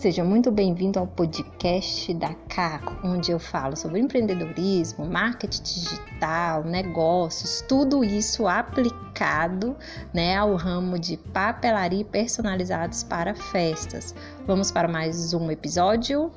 Seja muito bem-vindo ao podcast da Caco, onde eu falo sobre empreendedorismo, marketing digital, negócios, tudo isso aplicado né, ao ramo de papelaria personalizados para festas. Vamos para mais um episódio?